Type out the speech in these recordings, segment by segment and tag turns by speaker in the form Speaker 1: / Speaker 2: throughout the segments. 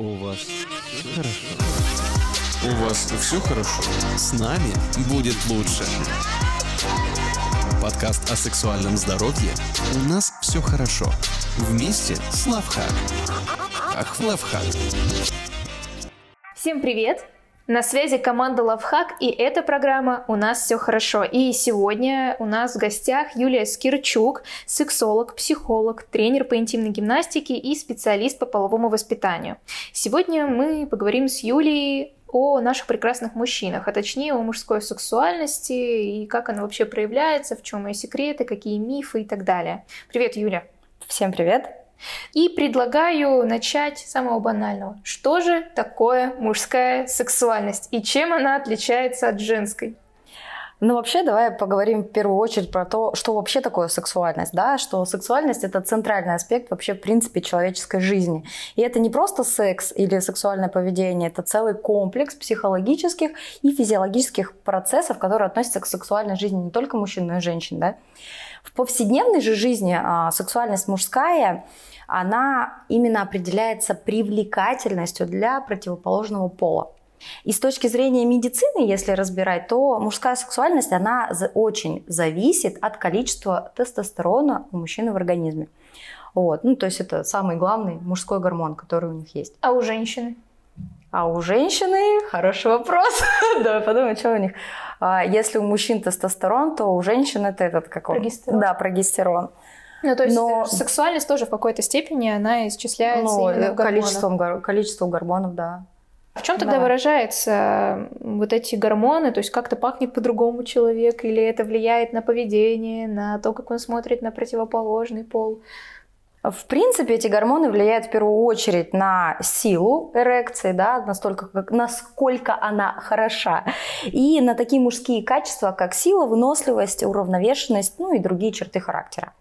Speaker 1: У вас все хорошо? У вас все хорошо? С нами будет лучше. Подкаст о сексуальном здоровье «У нас все хорошо». Вместе с Лавхак. Ах, Лавхак.
Speaker 2: Всем привет! На связи команда Лавхак, и эта программа «У нас все хорошо». И сегодня у нас в гостях Юлия Скирчук, сексолог, психолог, тренер по интимной гимнастике и специалист по половому воспитанию. Сегодня мы поговорим с Юлией о наших прекрасных мужчинах, а точнее о мужской сексуальности и как она вообще проявляется, в чем ее секреты, какие мифы и так далее. Привет, Юля.
Speaker 3: Всем привет.
Speaker 2: И предлагаю начать с самого банального. Что же такое мужская сексуальность и чем она отличается от женской?
Speaker 3: Ну, вообще, давай поговорим в первую очередь про то, что вообще такое сексуальность, да, что сексуальность – это центральный аспект вообще, в принципе, человеческой жизни. И это не просто секс или сексуальное поведение, это целый комплекс психологических и физиологических процессов, которые относятся к сексуальной жизни не только мужчин, но и женщин, да. В повседневной же жизни а, сексуальность мужская – она именно определяется привлекательностью для противоположного пола. И с точки зрения медицины, если разбирать, то мужская сексуальность, она очень зависит от количества тестостерона у мужчины в организме. Вот. Ну, то есть это самый главный мужской гормон, который у них есть.
Speaker 2: А у женщины?
Speaker 3: А у женщины хороший вопрос. Давай подумаем, что у них. А, если у мужчин тестостерон, то у женщин это этот как
Speaker 2: он? Прогестерон.
Speaker 3: Да, прогестерон.
Speaker 2: Ну, то есть Но... сексуальность тоже в какой-то степени, она исчисляется ну,
Speaker 3: количеством, количеством гормонов, да.
Speaker 2: В чем тогда да. выражаются вот эти гормоны? То есть как-то пахнет по-другому человек, или это влияет на поведение, на то, как он смотрит на противоположный пол?
Speaker 3: В принципе, эти гормоны влияют в первую очередь на силу эрекции, да, настолько, как, насколько она хороша, и на такие мужские качества, как сила, выносливость, уравновешенность, ну и другие черты характера.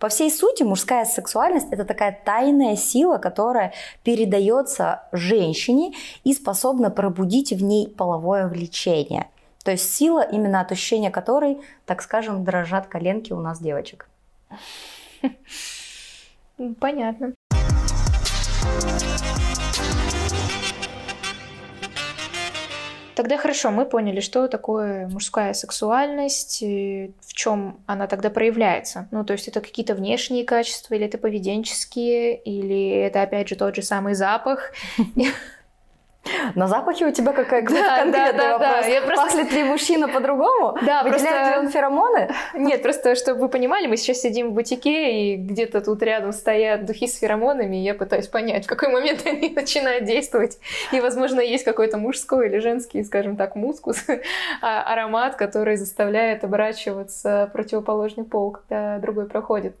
Speaker 3: По всей сути, мужская сексуальность – это такая тайная сила, которая передается женщине и способна пробудить в ней половое влечение. То есть сила, именно от ощущения которой, так скажем, дрожат коленки у нас девочек.
Speaker 2: Понятно. Тогда хорошо, мы поняли, что такое мужская сексуальность, в чем она тогда проявляется. Ну, то есть это какие-то внешние качества, или это поведенческие, или это опять же тот же самый запах.
Speaker 3: На запахе у тебя какая-то да, конкретный да, да, вопрос. Да. Я просто... Пахнет ли мужчина по-другому?
Speaker 2: Да,
Speaker 3: Выделяет просто... ли он феромоны?
Speaker 2: Нет, просто чтобы вы понимали, мы сейчас сидим в бутике, и где-то тут рядом стоят духи с феромонами, и я пытаюсь понять, в какой момент они начинают действовать. И, возможно, есть какой-то мужской или женский, скажем так, мускус, а, аромат, который заставляет оборачиваться противоположный пол, когда другой проходит.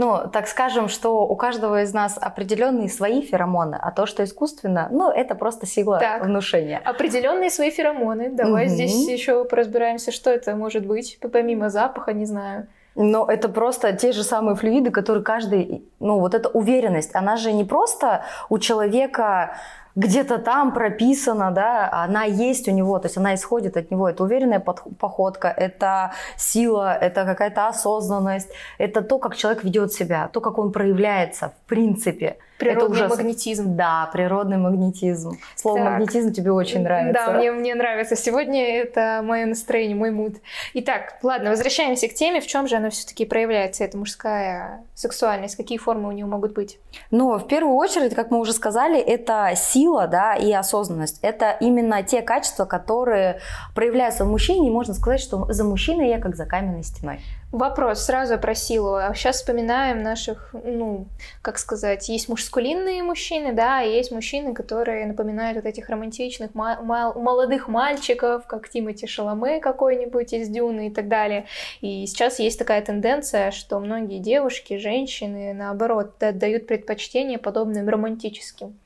Speaker 3: Ну, так скажем, что у каждого из нас определенные свои феромоны, а то, что искусственно, ну, это просто сила так, внушения.
Speaker 2: Определенные свои феромоны. Давай угу. здесь еще поразбираемся, что это может быть, помимо запаха, не знаю.
Speaker 3: Но это просто те же самые флюиды, которые каждый, ну вот эта уверенность, она же не просто у человека где-то там прописана, да, она есть у него, то есть она исходит от него. Это уверенная походка, это сила, это какая-то осознанность, это то, как человек ведет себя, то, как он проявляется в принципе.
Speaker 2: Природный это уже... магнетизм.
Speaker 3: Да, природный магнетизм. Слово так. магнетизм тебе очень нравится.
Speaker 2: Да, мне, мне нравится. Сегодня это мое настроение, мой муд. Итак, ладно, возвращаемся к теме. В чем же она все-таки проявляется, эта мужская сексуальность? Какие формы у нее могут быть?
Speaker 3: Ну, в первую очередь, как мы уже сказали, это сила, да, и осознанность. Это именно те качества, которые проявляются в мужчине, и можно сказать, что за мужчиной я как за каменной стеной.
Speaker 2: Вопрос сразу про силу. А сейчас вспоминаем наших, ну, как сказать, есть мужскулинные мужчины, да, и есть мужчины, которые напоминают вот этих романтичных молодых мальчиков, как Тимати Шаломе какой-нибудь из Дюны и так далее. И сейчас есть такая тенденция, что многие девушки, женщины, наоборот, отдают предпочтение подобным романтическим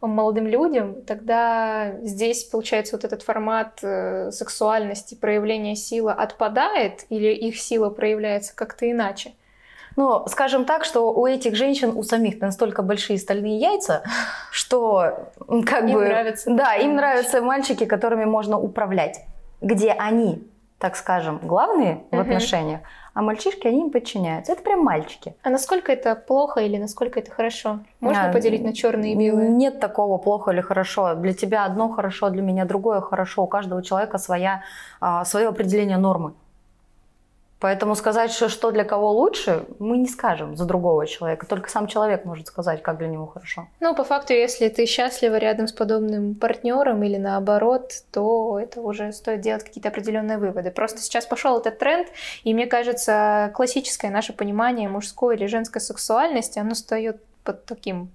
Speaker 2: молодым людям, тогда здесь, получается, вот этот формат э, сексуальности, проявления силы отпадает или их сила проявляется как-то иначе?
Speaker 3: Ну, скажем так, что у этих женщин, у самих настолько большие стальные яйца, что как
Speaker 2: им
Speaker 3: бы...
Speaker 2: Нравится.
Speaker 3: да, им нравятся мальчики, которыми можно управлять, где они так скажем, главные в отношениях, а мальчишки, они им подчиняются. Это прям мальчики.
Speaker 2: А насколько это плохо или насколько это хорошо? Можно а, поделить на черные и белые?
Speaker 3: Нет такого плохо или хорошо. Для тебя одно хорошо, для меня другое хорошо. У каждого человека своя, а, свое определение нормы. Поэтому сказать, что, что для кого лучше, мы не скажем за другого человека. Только сам человек может сказать, как для него хорошо.
Speaker 2: Ну, по факту, если ты счастлива рядом с подобным партнером или наоборот, то это уже стоит делать какие-то определенные выводы. Просто сейчас пошел этот тренд, и мне кажется, классическое наше понимание мужской или женской сексуальности, оно стоит под таким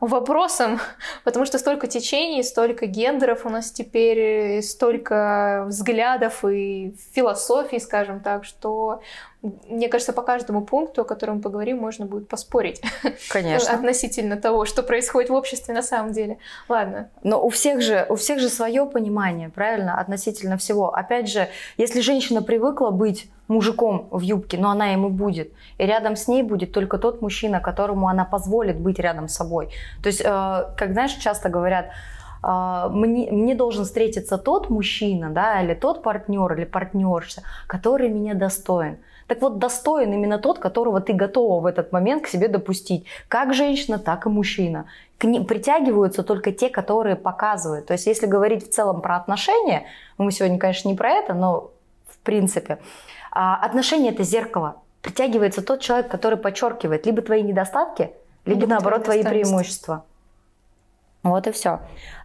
Speaker 2: вопросом, потому что столько течений, столько гендеров у нас теперь, столько взглядов и философий, скажем так, что мне кажется, по каждому пункту, о котором мы поговорим, можно будет поспорить.
Speaker 3: Конечно.
Speaker 2: Относительно того, что происходит в обществе на самом деле. Ладно.
Speaker 3: Но у всех же, у всех же свое понимание, правильно, относительно всего. Опять же, если женщина привыкла быть мужиком в юбке, но она ему будет. И рядом с ней будет только тот мужчина, которому она позволит быть рядом с собой. То есть, э, как знаешь, часто говорят, э, мне, мне должен встретиться тот мужчина, да, или тот партнер, или партнерша, который меня достоин. Так вот, достоин именно тот, которого ты готова в этот момент к себе допустить. Как женщина, так и мужчина. К ним притягиваются только те, которые показывают. То есть, если говорить в целом про отношения, мы сегодня, конечно, не про это, но в принципе, отношения это зеркало. Притягивается тот человек, который подчеркивает либо твои недостатки, либо, либо наоборот твои преимущества. Вот и все.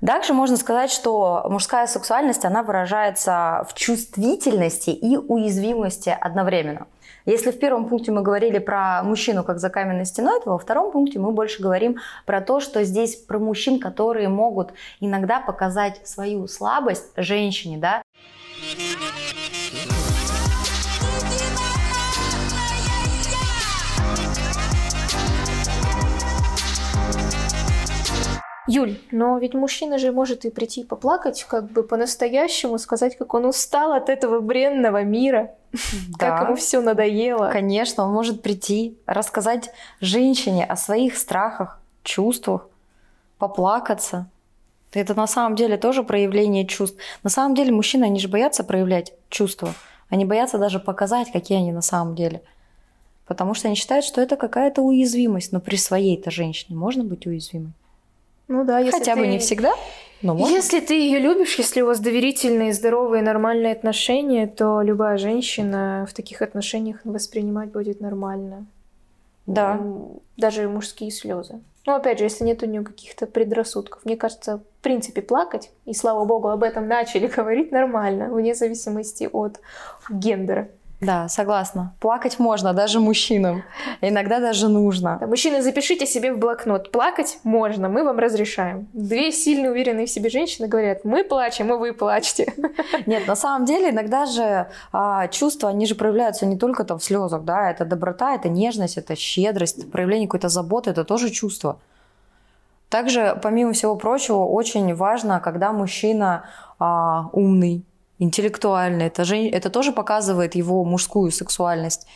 Speaker 3: Также можно сказать, что мужская сексуальность, она выражается в чувствительности и уязвимости одновременно. Если в первом пункте мы говорили про мужчину как за каменной стеной, то во втором пункте мы больше говорим про то, что здесь про мужчин, которые могут иногда показать свою слабость женщине, да.
Speaker 2: Юль, но ведь мужчина же может и прийти поплакать, как бы по-настоящему сказать, как он устал от этого бренного мира, да. как ему все надоело.
Speaker 3: Конечно, он может прийти, рассказать женщине о своих страхах, чувствах, поплакаться. Это на самом деле тоже проявление чувств. На самом деле мужчины, они же боятся проявлять чувства. Они боятся даже показать, какие они на самом деле. Потому что они считают, что это какая-то уязвимость. Но при своей-то женщине можно быть уязвимой.
Speaker 2: Ну да, если
Speaker 3: Хотя
Speaker 2: ты...
Speaker 3: бы не всегда, но можно.
Speaker 2: Если ты ее любишь, если у вас доверительные, здоровые, нормальные отношения, то любая женщина в таких отношениях воспринимать будет нормально.
Speaker 3: Да.
Speaker 2: Даже мужские слезы. Ну, опять же, если нет у нее каких-то предрассудков. Мне кажется, в принципе, плакать, и слава богу, об этом начали говорить нормально, вне зависимости от гендера.
Speaker 3: Да, согласна. Плакать можно, даже мужчинам. Иногда даже нужно.
Speaker 2: Да, мужчины, запишите себе в блокнот. Плакать можно, мы вам разрешаем. Две сильно уверенные в себе женщины говорят, мы плачем, и вы плачете.
Speaker 3: Нет, на самом деле иногда же а, чувства, они же проявляются не только там в слезах, да, это доброта, это нежность, это щедрость, проявление какой-то заботы, это тоже чувство. Также, помимо всего прочего, очень важно, когда мужчина а, умный, интеллектуальный. Это, же, это тоже показывает его мужскую сексуальность.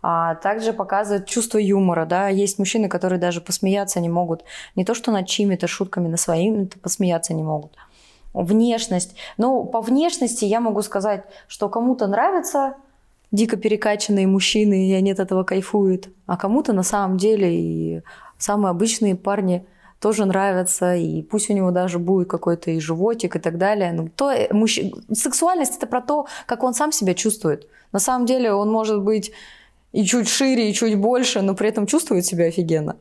Speaker 3: А также показывает чувство юмора, да, есть мужчины, которые даже посмеяться не могут, не то что над чьими-то шутками, на своими-то посмеяться не могут. Внешность. Ну, по внешности я могу сказать, что кому-то нравятся дико перекачанные мужчины, и они от этого кайфуют, а кому-то на самом деле и самые обычные парни – тоже нравятся, и пусть у него даже будет какой-то и животик и так далее. Но то, э, мужч... Сексуальность это про то, как он сам себя чувствует. На самом деле он может быть и чуть шире, и чуть больше, но при этом чувствует себя офигенно.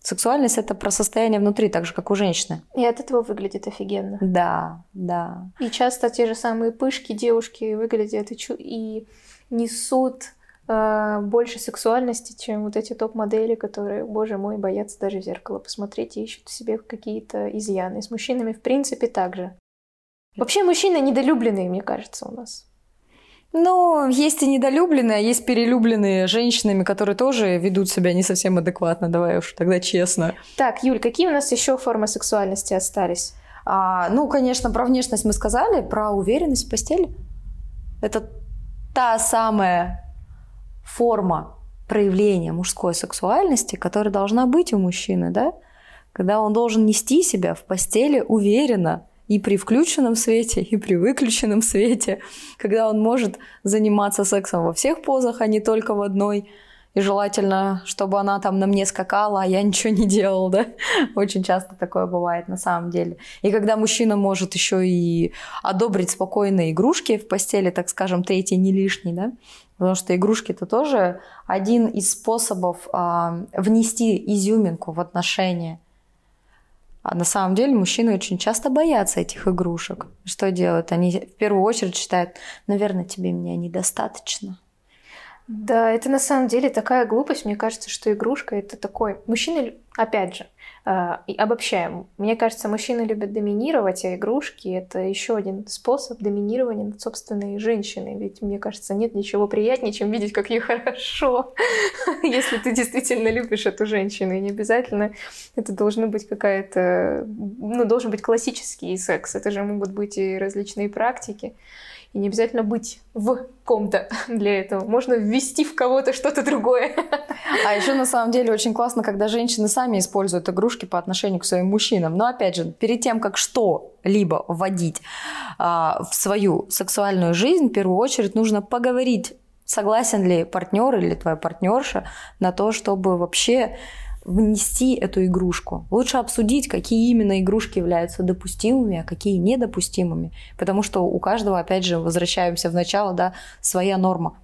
Speaker 3: Сексуальность это про состояние внутри, так же, как у женщины.
Speaker 2: И от этого выглядит офигенно.
Speaker 3: Да, да.
Speaker 2: И часто те же самые пышки девушки выглядят и, чу- и несут больше сексуальности, чем вот эти топ-модели, которые, боже мой, боятся даже в зеркало посмотреть и ищут в себе какие-то изъяны. с мужчинами, в принципе, так же. Вообще мужчины недолюбленные, мне кажется, у нас.
Speaker 3: Ну, есть и недолюбленные, а есть перелюбленные женщинами, которые тоже ведут себя не совсем адекватно, давай уж тогда честно.
Speaker 2: Так, Юль, какие у нас еще формы сексуальности остались?
Speaker 3: А, ну, конечно, про внешность мы сказали, про уверенность в постели. Это та самая форма проявления мужской сексуальности, которая должна быть у мужчины, да? Когда он должен нести себя в постели уверенно и при включенном свете, и при выключенном свете, когда он может заниматься сексом во всех позах, а не только в одной. И желательно, чтобы она там на мне скакала, а я ничего не делал, да? Очень часто такое бывает на самом деле. И когда мужчина может еще и одобрить спокойные игрушки в постели, так скажем, третий не лишний, да? Потому что игрушки это тоже один из способов а, внести изюминку в отношения. А на самом деле мужчины очень часто боятся этих игрушек. Что делают? Они в первую очередь считают, наверное, тебе меня недостаточно.
Speaker 2: Да, это на самом деле такая глупость. Мне кажется, что игрушка это такой... Мужчины, опять же, э, обобщаем. Мне кажется, мужчины любят доминировать, а игрушки это еще один способ доминирования над собственной женщиной. Ведь мне кажется, нет ничего приятнее, чем видеть, как ей хорошо, если ты действительно любишь эту женщину. И не обязательно это должно быть какая-то... Ну, должен быть классический секс. Это же могут быть и различные практики. И не обязательно быть в ком-то для этого. Можно ввести в кого-то что-то другое.
Speaker 3: А еще на самом деле очень классно, когда женщины сами используют игрушки по отношению к своим мужчинам. Но опять же, перед тем, как что-либо вводить а, в свою сексуальную жизнь, в первую очередь нужно поговорить, согласен ли партнер или твоя партнерша на то, чтобы вообще внести эту игрушку. Лучше обсудить, какие именно игрушки являются допустимыми, а какие недопустимыми. Потому что у каждого, опять же, возвращаемся в начало, да, своя норма.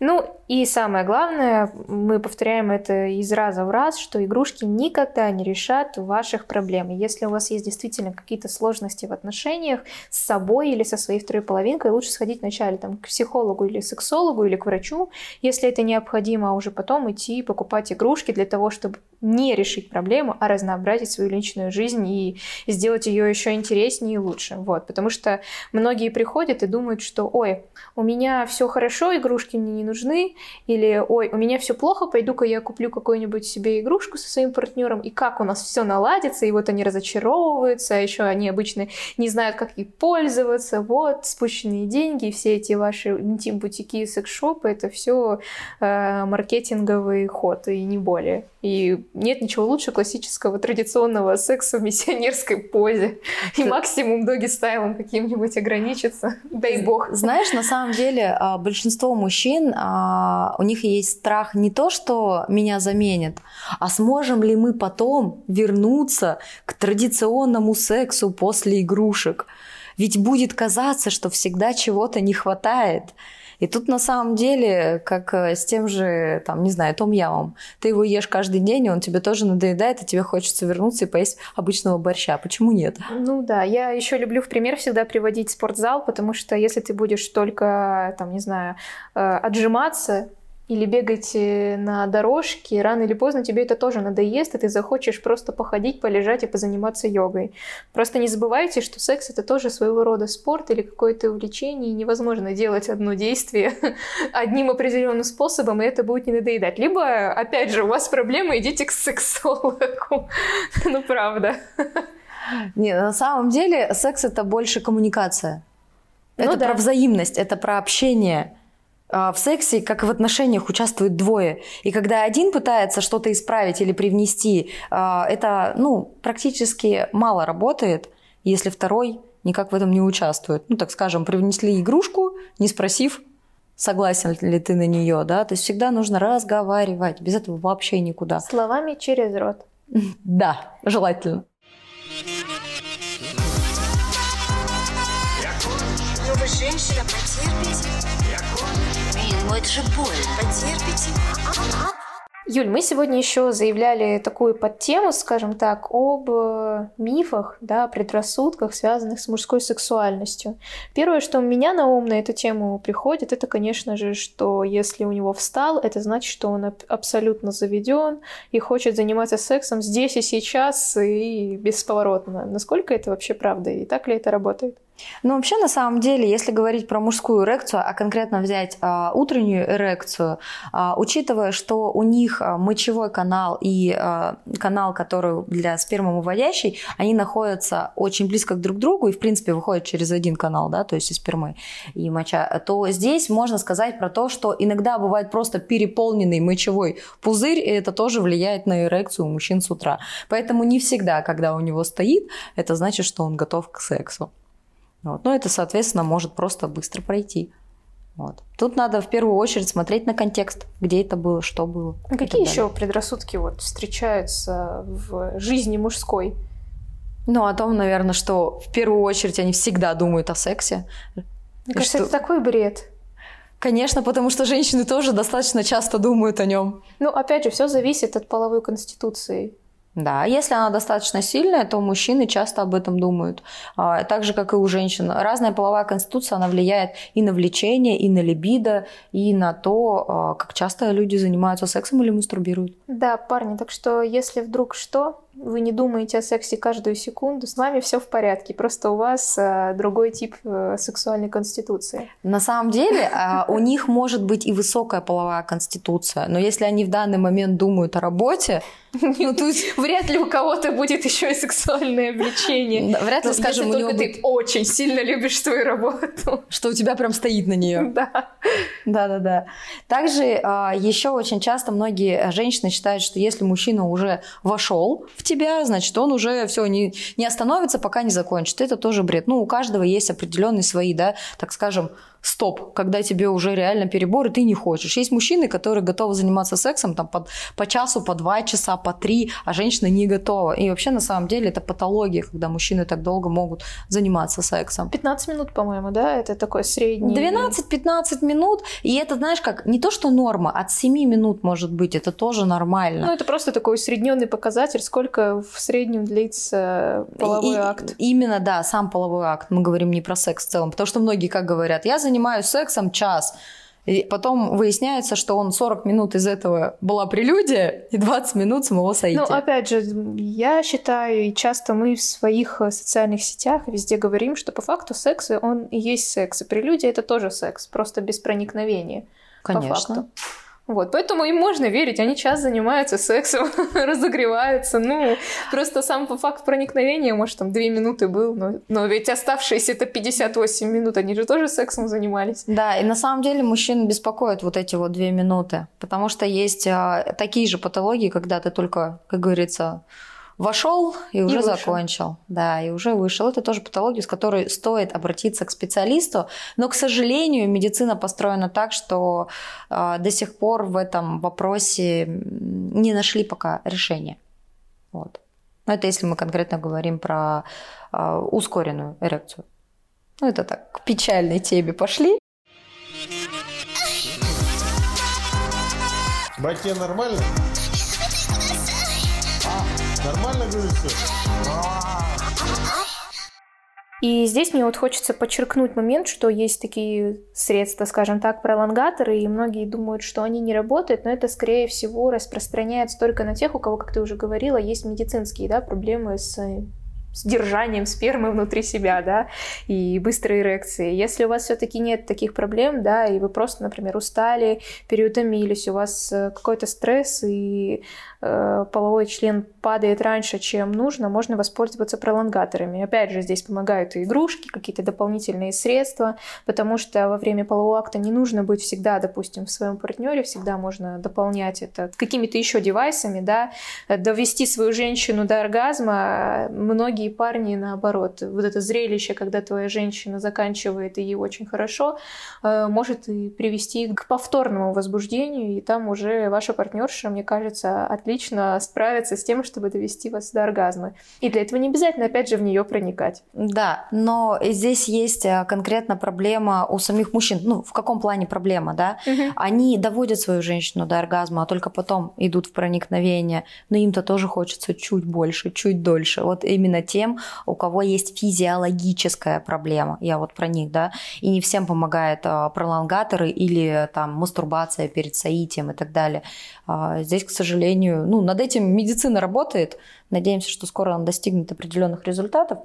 Speaker 2: Ну и самое главное, мы повторяем это из раза в раз, что игрушки никогда не решат ваших проблем. Если у вас есть действительно какие-то сложности в отношениях с собой или со своей второй половинкой, лучше сходить вначале там, к психологу или сексологу или к врачу, если это необходимо, а уже потом идти покупать игрушки для того, чтобы не решить проблему, а разнообразить свою личную жизнь и сделать ее еще интереснее и лучше. Вот. Потому что многие приходят и думают, что ой, у меня все хорошо, игрушки мне не нужны, или ой, у меня все плохо, пойду-ка я куплю какую-нибудь себе игрушку со своим партнером, и как у нас все наладится, и вот они разочаровываются, а еще они обычно не знают, как ей пользоваться, вот, спущенные деньги, все эти ваши интим-бутики и секс-шопы, это все э, маркетинговый ход, и не более. И нет ничего лучше классического традиционного секса в миссионерской позе. И максимум доги стайлом каким-нибудь ограничиться. Дай бог.
Speaker 3: Знаешь, на самом деле а, большинство мужчин, а, у них есть страх не то, что меня заменят, а сможем ли мы потом вернуться к традиционному сексу после игрушек. Ведь будет казаться, что всегда чего-то не хватает. И тут на самом деле, как э, с тем же, там, не знаю, том ямом. Ты его ешь каждый день, и он тебе тоже надоедает, и тебе хочется вернуться и поесть обычного борща. Почему нет?
Speaker 2: Ну да, я еще люблю в пример всегда приводить спортзал, потому что если ты будешь только, там, не знаю, э, отжиматься, или бегать э, на дорожке, рано или поздно тебе это тоже надоест, и ты захочешь просто походить, полежать и позаниматься йогой. Просто не забывайте, что секс это тоже своего рода спорт или какое-то увлечение, и невозможно делать одно действие одним определенным способом, и это будет не надоедать. Либо, опять же, у вас проблемы, идите к сексологу. Ну, правда.
Speaker 3: Не, на самом деле секс это больше коммуникация. Ну это ну, про да. взаимность, это про общение. А, в сексе, как и в отношениях, участвуют двое. И когда один пытается что-то исправить или привнести, а, это ну, практически мало работает, если второй никак в этом не участвует. Ну, так скажем, привнесли игрушку, не спросив, согласен ли ты на нее, да, то есть всегда нужно разговаривать, без этого вообще никуда.
Speaker 2: Словами через рот.
Speaker 3: Да, желательно. Женщина,
Speaker 2: потерпите. Но это же больно. Потерпите. Юль, мы сегодня еще заявляли такую подтему, скажем так, об э, мифах, да, предрассудках, связанных с мужской сексуальностью. Первое, что у меня на ум на эту тему приходит, это, конечно же, что если у него встал, это значит, что он абсолютно заведен и хочет заниматься сексом здесь и сейчас и бесповоротно. Насколько это вообще правда и так ли это работает?
Speaker 3: Ну, вообще, на самом деле, если говорить про мужскую эрекцию, а конкретно взять а, утреннюю эрекцию, а, учитывая, что у них а, мочевой канал и а, канал, который для спермовыводящей, они находятся очень близко друг к другу и, в принципе, выходят через один канал, да, то есть из спермы и моча, то здесь можно сказать про то, что иногда бывает просто переполненный мочевой пузырь, и это тоже влияет на эрекцию у мужчин с утра. Поэтому не всегда, когда у него стоит, это значит, что он готов к сексу. Вот. Но это, соответственно, может просто быстро пройти. Вот. Тут надо в первую очередь смотреть на контекст, где это было, что было.
Speaker 2: А какие еще предрассудки вот встречаются в жизни мужской?
Speaker 3: Ну, о том, наверное, что в первую очередь они всегда думают о сексе.
Speaker 2: Мне кажется, что... это такой бред.
Speaker 3: Конечно, потому что женщины тоже достаточно часто думают о нем.
Speaker 2: Ну, опять же, все зависит от половой конституции.
Speaker 3: Да, если она достаточно сильная, то мужчины часто об этом думают. А, так же, как и у женщин. Разная половая конституция, она влияет и на влечение, и на либидо, и на то, а, как часто люди занимаются сексом или мастурбируют.
Speaker 2: Да, парни, так что если вдруг что, вы не думаете о сексе каждую секунду, с вами все в порядке. Просто у вас а, другой тип а, сексуальной конституции.
Speaker 3: На самом деле а, у них может быть и высокая половая конституция, но если они в данный момент думают о работе,
Speaker 2: ну, тут вряд ли у кого-то будет еще и сексуальное влечение.
Speaker 3: вряд ли, скажем,
Speaker 2: у
Speaker 3: него
Speaker 2: ты очень сильно любишь свою работу.
Speaker 3: Что у тебя прям стоит на нее.
Speaker 2: Да.
Speaker 3: Да-да-да. Также э, еще очень часто многие женщины считают, что если мужчина уже вошел в тебя, значит, он уже все не, не остановится, пока не закончит. Это тоже бред. Ну, у каждого есть определенные свои, да, так скажем, стоп, когда тебе уже реально перебор, и ты не хочешь. Есть мужчины, которые готовы заниматься сексом там, по, по часу, по два часа, по три, а женщина не готова. И вообще, на самом деле, это патология, когда мужчины так долго могут заниматься сексом.
Speaker 2: 15 минут, по-моему, да? Это такой средний...
Speaker 3: 12-15 минут. И это, знаешь, как не то, что норма, от 7 минут, может быть, это тоже нормально.
Speaker 2: Ну, это просто такой усредненный показатель, сколько в среднем длится половой
Speaker 3: и,
Speaker 2: акт.
Speaker 3: Именно, да, сам половой акт. Мы говорим не про секс в целом. Потому что многие, как говорят, я занимаюсь занимаюсь сексом час. И потом выясняется, что он 40 минут из этого была прелюдия и 20 минут самого соития.
Speaker 2: Ну, опять же, я считаю, и часто мы в своих э, социальных сетях везде говорим, что по факту секс, он и есть секс. И прелюдия — это тоже секс, просто без проникновения.
Speaker 3: Конечно.
Speaker 2: По факту. Вот, поэтому им можно верить, они час занимаются сексом, разогреваются, ну, просто сам факт проникновения, может, там две минуты был, но, но ведь оставшиеся это 58 минут, они же тоже сексом занимались.
Speaker 3: Да, и на самом деле мужчин беспокоят вот эти вот две минуты, потому что есть а, такие же патологии, когда ты только, как говорится, вошел и уже и закончил. Да, и уже вышел. Это тоже патология, с которой стоит обратиться к специалисту. Но, к сожалению, медицина построена так, что э, до сих пор в этом вопросе не нашли пока решения. Вот. Но это если мы конкретно говорим про э, ускоренную эрекцию. Ну, это так, к печальной теме пошли.
Speaker 4: Братья, нормально? Нормально, говорю, все?
Speaker 2: И здесь мне вот хочется подчеркнуть момент, что есть такие средства, скажем так, пролонгаторы, и многие думают, что они не работают, но это, скорее всего, распространяется только на тех, у кого, как ты уже говорила, есть медицинские да, проблемы с с держанием спермы внутри себя, да, и быстрой эрекции. Если у вас все-таки нет таких проблем, да, и вы просто, например, устали, переутомились, у вас э, какой-то стресс, и э, половой член падает раньше, чем нужно, можно воспользоваться пролонгаторами. Опять же, здесь помогают и игрушки, какие-то дополнительные средства, потому что во время полового акта не нужно быть всегда, допустим, в своем партнере, всегда можно дополнять это какими-то еще девайсами, да, довести свою женщину до оргазма. Многие парни, наоборот, вот это зрелище, когда твоя женщина заканчивает и ей очень хорошо, э, может и привести к повторному возбуждению, и там уже ваша партнерша, мне кажется, отлично справится с тем, чтобы довести вас до оргазма. И для этого не обязательно, опять же, в нее проникать.
Speaker 3: Да, но здесь есть э, конкретно проблема у самих мужчин. Ну, в каком плане проблема, да? Угу. Они доводят свою женщину до оргазма, а только потом идут в проникновение, но им-то тоже хочется чуть больше, чуть дольше. Вот именно тем, у кого есть физиологическая проблема. Я вот про них, да. И не всем помогает а, пролонгаторы или там мастурбация перед соитием и так далее. А, здесь, к сожалению, ну, над этим медицина работает. Надеемся, что скоро она достигнет определенных результатов.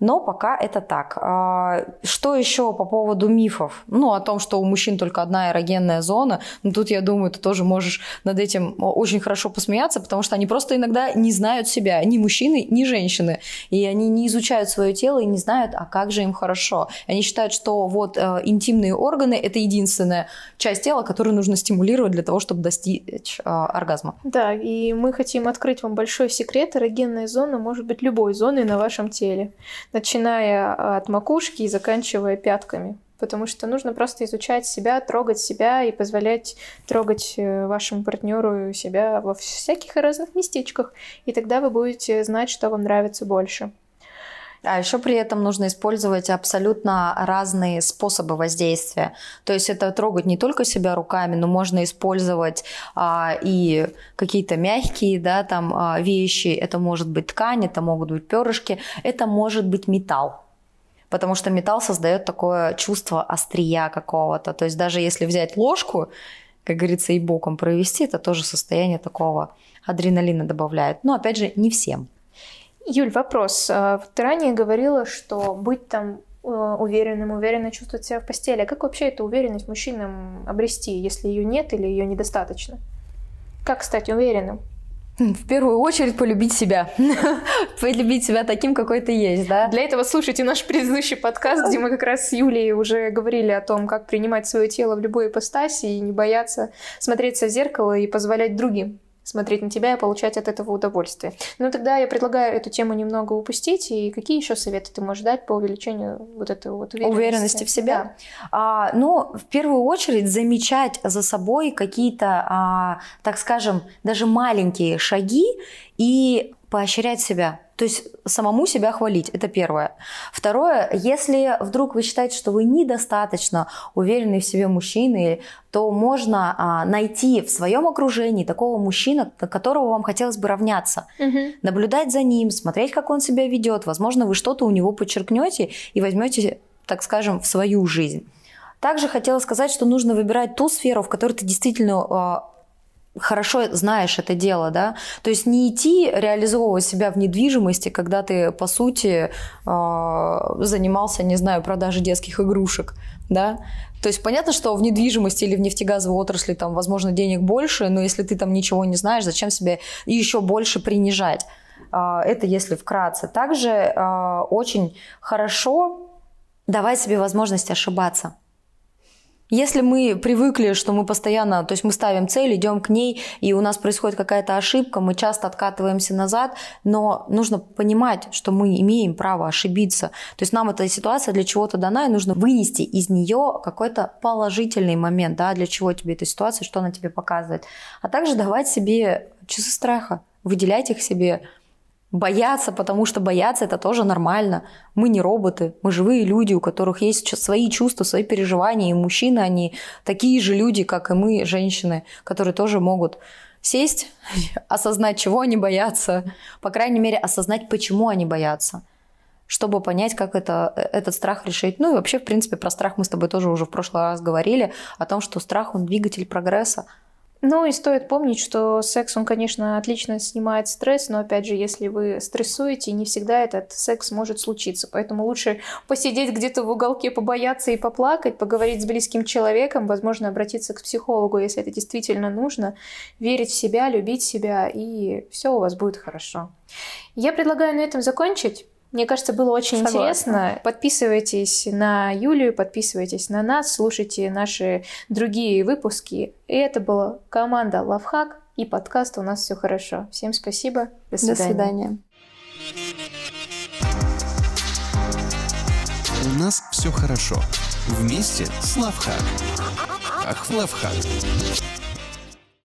Speaker 3: Но пока это так. А, что еще по поводу мифов? Ну, о том, что у мужчин только одна эрогенная зона. Ну, тут, я думаю, ты тоже можешь над этим очень хорошо посмеяться, потому что они просто иногда не знают себя. Ни мужчины, ни женщины. И они не изучают свое тело и не знают, а как же им хорошо. Они считают, что вот э, интимные органы – это единственная часть тела, которую нужно стимулировать для того, чтобы достичь э, оргазма.
Speaker 2: Да, и мы хотим открыть вам большой секрет. Эрогенная зона может быть любой зоной на вашем теле начиная а, от макушки и заканчивая пятками. Потому что нужно просто изучать себя, трогать себя и позволять трогать э, вашему партнеру себя во всяких разных местечках. И тогда вы будете знать, что вам нравится больше.
Speaker 3: А еще при этом нужно использовать абсолютно разные способы воздействия. То есть это трогать не только себя руками, но можно использовать а, и какие-то мягкие да, там, а, вещи. Это может быть ткань, это могут быть перышки, это может быть металл. Потому что металл создает такое чувство острия какого-то. То есть даже если взять ложку, как говорится, и боком провести, это тоже состояние такого адреналина добавляет. Но опять же, не всем.
Speaker 2: Юль, вопрос. А, ты ранее говорила, что быть там э, уверенным, уверенно чувствовать себя в постели. А как вообще эту уверенность мужчинам обрести, если ее нет или ее недостаточно? Как стать уверенным?
Speaker 3: В первую очередь полюбить себя. полюбить себя таким, какой ты есть, да?
Speaker 2: Для этого слушайте наш предыдущий подкаст, где мы как раз с Юлей уже говорили о том, как принимать свое тело в любой ипостаси и не бояться смотреться в зеркало и позволять другим смотреть на тебя и получать от этого удовольствие. Ну, тогда я предлагаю эту тему немного упустить. И какие еще советы ты можешь дать по увеличению вот этой вот
Speaker 3: уверенности, уверенности в себе? Да. А, ну, в первую очередь замечать за собой какие-то, а, так скажем, даже маленькие шаги и поощрять себя. То есть самому себя хвалить, это первое. Второе, если вдруг вы считаете, что вы недостаточно уверенный в себе мужчины, то можно а, найти в своем окружении такого мужчину, на которого вам хотелось бы равняться. Угу. Наблюдать за ним, смотреть, как он себя ведет. Возможно, вы что-то у него подчеркнете и возьмете, так скажем, в свою жизнь. Также хотела сказать, что нужно выбирать ту сферу, в которой ты действительно а, хорошо знаешь это дело, да, то есть не идти реализовывать себя в недвижимости, когда ты, по сути, а, занимался, не знаю, продажей детских игрушек, да, то есть понятно, что в недвижимости или в нефтегазовой отрасли там, возможно, денег больше, но если ты там ничего не знаешь, зачем себя еще больше принижать? А, это если вкратце. Также а, очень хорошо давать себе возможность ошибаться. Если мы привыкли, что мы постоянно, то есть мы ставим цель, идем к ней, и у нас происходит какая-то ошибка, мы часто откатываемся назад, но нужно понимать, что мы имеем право ошибиться. То есть нам эта ситуация для чего-то дана, и нужно вынести из нее какой-то положительный момент, да, для чего тебе эта ситуация, что она тебе показывает. А также давать себе часы страха, выделять их себе, Бояться, потому что бояться это тоже нормально. Мы не роботы, мы живые люди, у которых есть свои чувства, свои переживания. И мужчины, они такие же люди, как и мы, женщины, которые тоже могут сесть, осознать, чего они боятся, по крайней мере, осознать, почему они боятся чтобы понять, как это, этот страх решить. Ну и вообще, в принципе, про страх мы с тобой тоже уже в прошлый раз говорили, о том, что страх, он двигатель прогресса.
Speaker 2: Ну и стоит помнить, что секс, он, конечно, отлично снимает стресс, но, опять же, если вы стрессуете, не всегда этот секс может случиться. Поэтому лучше посидеть где-то в уголке, побояться и поплакать, поговорить с близким человеком, возможно, обратиться к психологу, если это действительно нужно, верить в себя, любить себя, и все у вас будет хорошо. Я предлагаю на этом закончить. Мне кажется, было очень Согласна. интересно. Подписывайтесь на Юлию, подписывайтесь на нас, слушайте наши другие выпуски. И это была команда Лавхак и подкаст «У нас все хорошо». Всем спасибо.
Speaker 3: До свидания. До свидания.
Speaker 1: У нас все хорошо. Вместе с Лавхак. Ах, Лавхак.